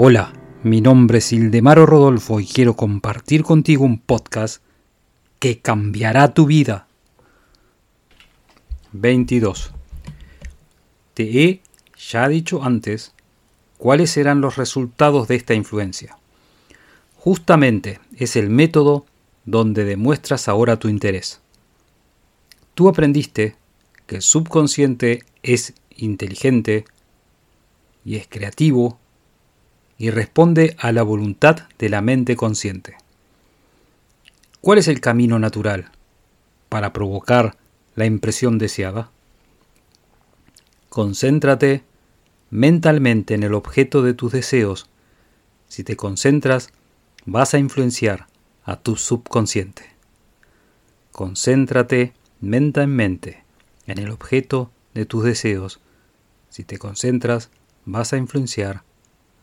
Hola, mi nombre es Ildemaro Rodolfo y quiero compartir contigo un podcast que cambiará tu vida. 22. Te he ya dicho antes cuáles serán los resultados de esta influencia. Justamente es el método donde demuestras ahora tu interés. Tú aprendiste que el subconsciente es inteligente y es creativo y responde a la voluntad de la mente consciente. ¿Cuál es el camino natural para provocar la impresión deseada? Concéntrate mentalmente en el objeto de tus deseos. Si te concentras, vas a influenciar a tu subconsciente. Concéntrate mentalmente en el objeto de tus deseos. Si te concentras, vas a influenciar